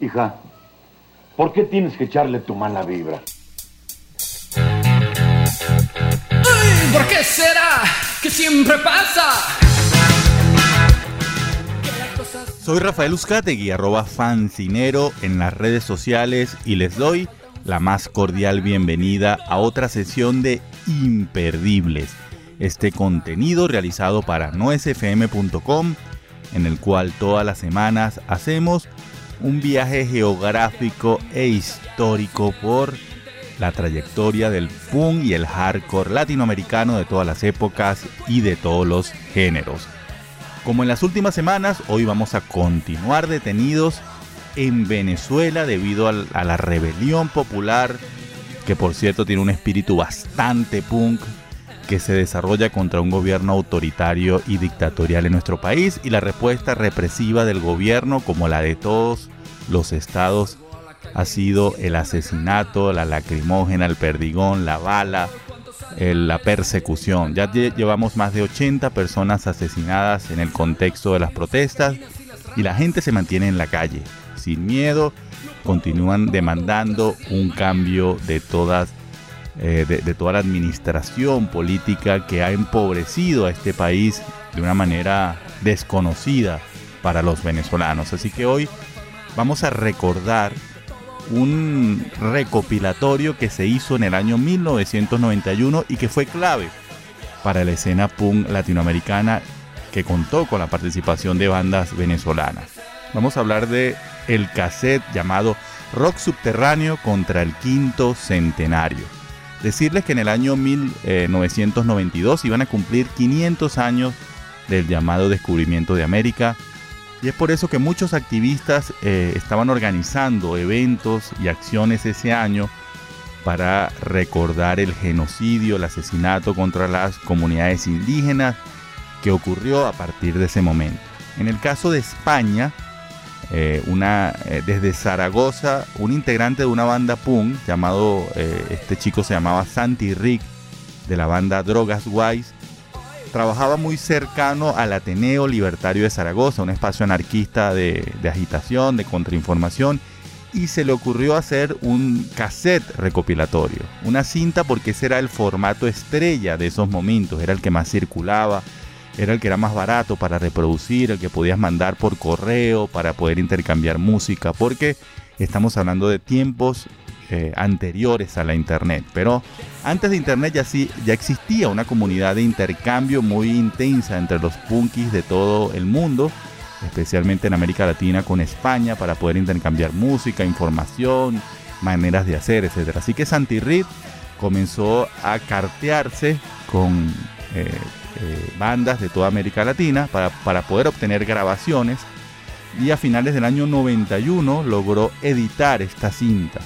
Hija, ¿por qué tienes que echarle tu mala vibra? Ay, ¿Por qué será que siempre pasa? Soy Rafael Uzcategui, arroba fancinero en las redes sociales y les doy la más cordial bienvenida a otra sesión de Imperdibles, este contenido realizado para noesfm.com en el cual todas las semanas hacemos un viaje geográfico e histórico por la trayectoria del punk y el hardcore latinoamericano de todas las épocas y de todos los géneros. Como en las últimas semanas, hoy vamos a continuar detenidos en Venezuela debido a la rebelión popular, que por cierto tiene un espíritu bastante punk, que se desarrolla contra un gobierno autoritario y dictatorial en nuestro país y la respuesta represiva del gobierno, como la de todos los estados, ha sido el asesinato, la lacrimógena, el perdigón, la bala, la persecución. Ya llevamos más de 80 personas asesinadas en el contexto de las protestas y la gente se mantiene en la calle, sin miedo, continúan demandando un cambio de todas eh, de, toda la administración política que ha empobrecido a este país de una manera desconocida para los venezolanos. Así que hoy vamos a recordar un recopilatorio que se hizo en el año 1991 y que fue clave para la escena punk latinoamericana que contó con la participación de bandas venezolanas. Vamos a hablar de el cassette llamado Rock Subterráneo contra el quinto centenario. Decirles que en el año 1992 iban a cumplir 500 años del llamado descubrimiento de América y es por eso que muchos activistas eh, estaban organizando eventos y acciones ese año para recordar el genocidio, el asesinato contra las comunidades indígenas que ocurrió a partir de ese momento. En el caso de España, eh, una, eh, desde Zaragoza, un integrante de una banda punk llamado, este chico se llamaba Santi Rick, de la banda Drogas Wise, trabajaba muy cercano al Ateneo Libertario de Zaragoza, un espacio anarquista de, agitación, de contrainformación, y se le ocurrió hacer un cassette recopilatorio, una cinta porque ese era el formato estrella de esos momentos, era el que más circulaba, era el que era más barato para reproducir, el que podías mandar por correo para poder intercambiar música, porque estamos hablando de tiempos eh, anteriores a la internet. Pero antes de internet ya, sí, ya existía una comunidad de intercambio muy intensa entre los punkis de todo el mundo, especialmente en América Latina con España, para poder intercambiar música, información, maneras de hacer, etc. Así que Santi Reed comenzó a cartearse con eh, eh, bandas de toda América Latina para, para poder obtener grabaciones. Y a finales del año 91 logró editar esta cinta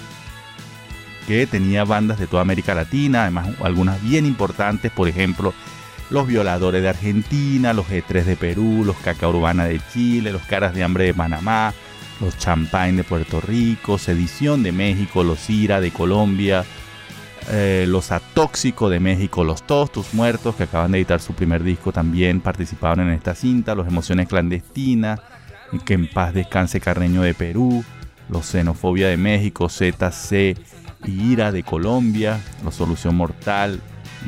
que tenía bandas de toda América Latina, además algunas bien importantes, por ejemplo, los Violadores de Argentina, los G3 de Perú, los Caca Urbana de Chile, los Caras de Hambre de Panamá, los Champagne de Puerto Rico, Sedición de México, los Ira de Colombia, eh, los Atóxico de México, los Todos Tus Muertos, que acaban de editar su primer disco, también participaron en esta cinta, los Emociones Clandestinas, Que en Paz Descanse Carreño de Perú, los Xenofobia de México, ZC Ira de Colombia, La Solución Mortal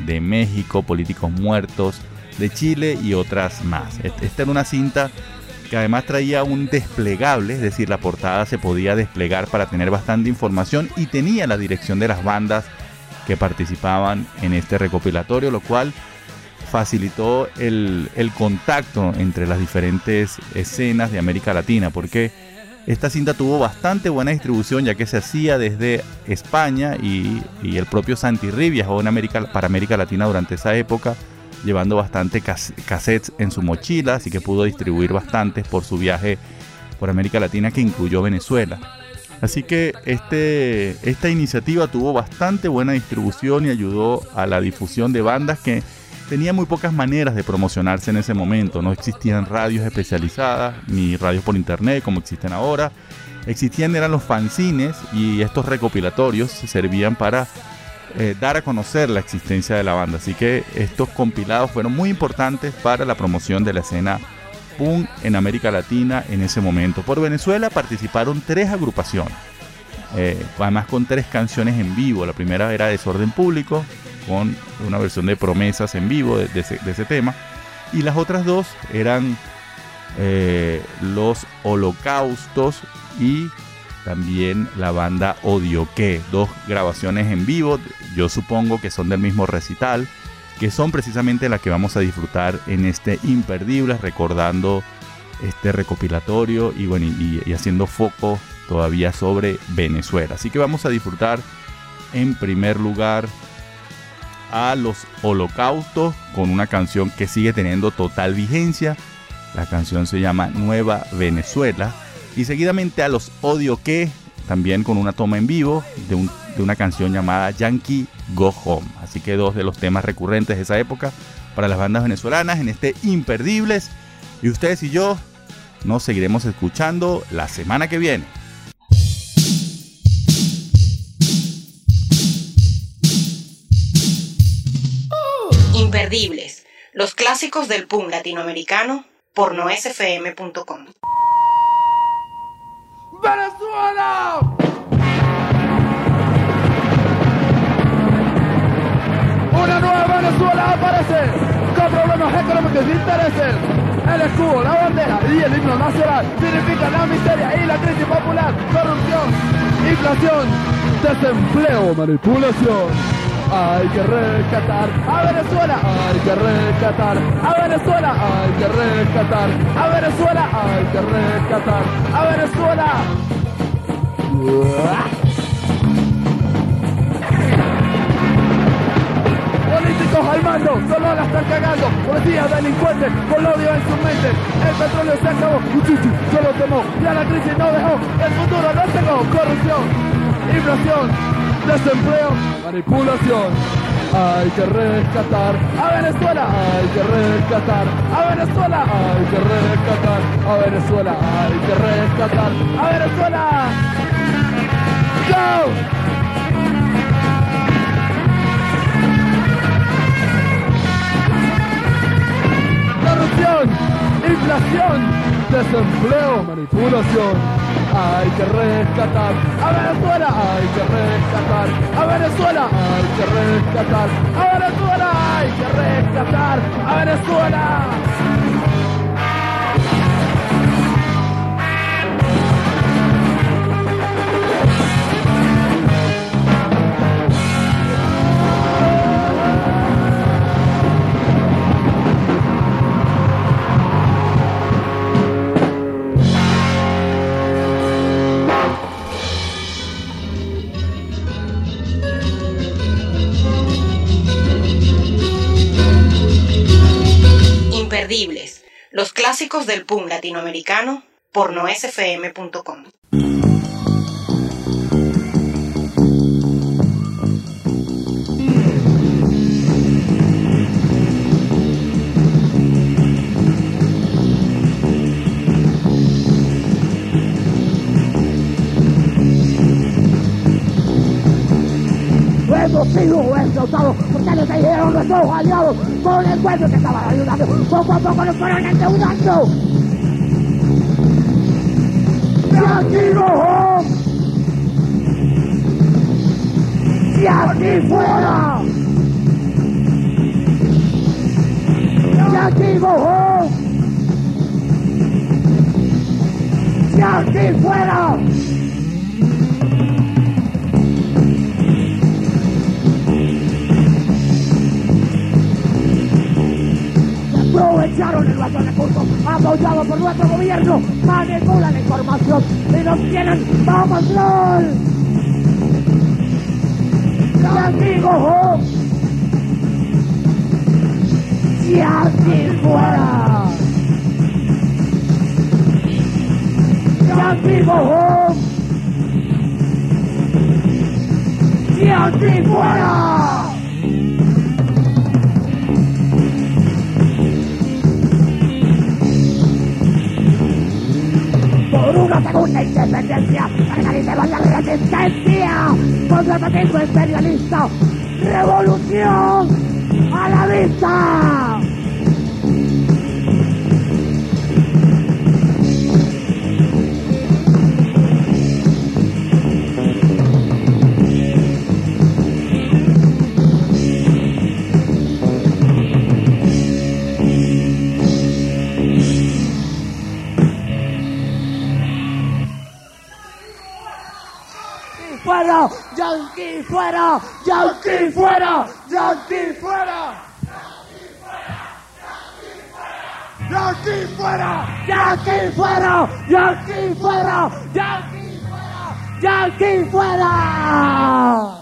de México, Políticos Muertos de Chile y otras más. Esta era una cinta que además traía un desplegable, es decir, la portada se podía desplegar para tener bastante información y tenía la dirección de las bandas que participaban en este recopilatorio, lo cual facilitó el, contacto entre las diferentes escenas de América Latina, porque esta cinta tuvo bastante buena distribución ya que se hacía desde España y, el propio Santi viajó en América, para América Latina durante esa época, llevando bastante cassettes en su mochila, así que pudo distribuir bastantes por su viaje por América Latina que incluyó Venezuela. Así que este, esta iniciativa tuvo bastante buena distribución y ayudó a la difusión de bandas que tenía muy pocas maneras de promocionarse en ese momento. No existían radios especializadas ni radios por internet como existen ahora. Existían eran los fanzines y estos recopilatorios servían para eh, dar a conocer la existencia de la banda. Así que estos compilados fueron muy importantes para la promoción de la escena en América Latina en ese momento. Por Venezuela participaron tres agrupaciones, eh, además con tres canciones en vivo. La primera era Desorden Público, con una versión de promesas en vivo de, ese, tema. Y las otras dos eran eh, Los Holocaustos y también la banda Odio Que, dos grabaciones en vivo, yo supongo que son del mismo recital, que son precisamente las que vamos a disfrutar en este imperdible, recordando este recopilatorio y, bueno, y haciendo foco todavía sobre Venezuela. Así que vamos a disfrutar en primer lugar a los holocaustos con una canción que sigue teniendo total vigencia. La canción se llama Nueva Venezuela y seguidamente a los Odio que, también con una toma en vivo de, una canción llamada Yankee Go Home. Así que dos de los temas recurrentes de esa época para las bandas venezolanas en este Imperdibles. Y ustedes y yo nos seguiremos escuchando la semana que viene. Imperdibles, los clásicos del punk latinoamericano por noesfm.com. ¡Venezuela! Económicos y intereses. El escudo, la bandera y el himno nacional significan la miseria y la crisis popular, corrupción, inflación, desempleo, manipulación. Hay que rescatar a Venezuela, hay que rescatar a Venezuela, hay que rescatar a Venezuela, hay que rescatar a Venezuela. Políticos al mando, solo la están cagando. Policías delincuentes, con odio en su mente. El petróleo se acabó, Uchichi solo temó. Ya la crisis no dejó, el futuro no tengo. Corrupción, inflación, desempleo, manipulación. Hay que rescatar a Venezuela, hay que rescatar a Venezuela, hay que rescatar a Venezuela, hay que rescatar a Venezuela. ¡Go! Desempleo, manipulación. Hay que rescatar. A Venezuela, hay que rescatar. A Venezuela, hay que rescatar. A Venezuela, hay que rescatar. A Venezuela. Clásicos del punk latinoamericano por noesfm.com. porque nos dijeron nuestros aliados con el pueblo que estaban ayudando. Poco a poco nos fueron endeudando. ¡Yankee go home! ¡Yankee fuera! ¡Yankee go home! ¡Yankee fuera! Aprovecharon el vaso recurso apoyado por nuestro gobierno, manipulan la información y nos tienen bajo control. ¡Castigo! ¡Y aquí fuera! ¡Castigo! ¡Y aquí fuera! Independencia, organicemos la resistencia contra el fascismo imperialista. ¡Revolución a la vista! Fuera, Yankee fuera, Yankee fuera, Yankee fuera. Yankee fuera, Yankee fuera, Yankee fuera, Yankee fuera, Yankee fuera.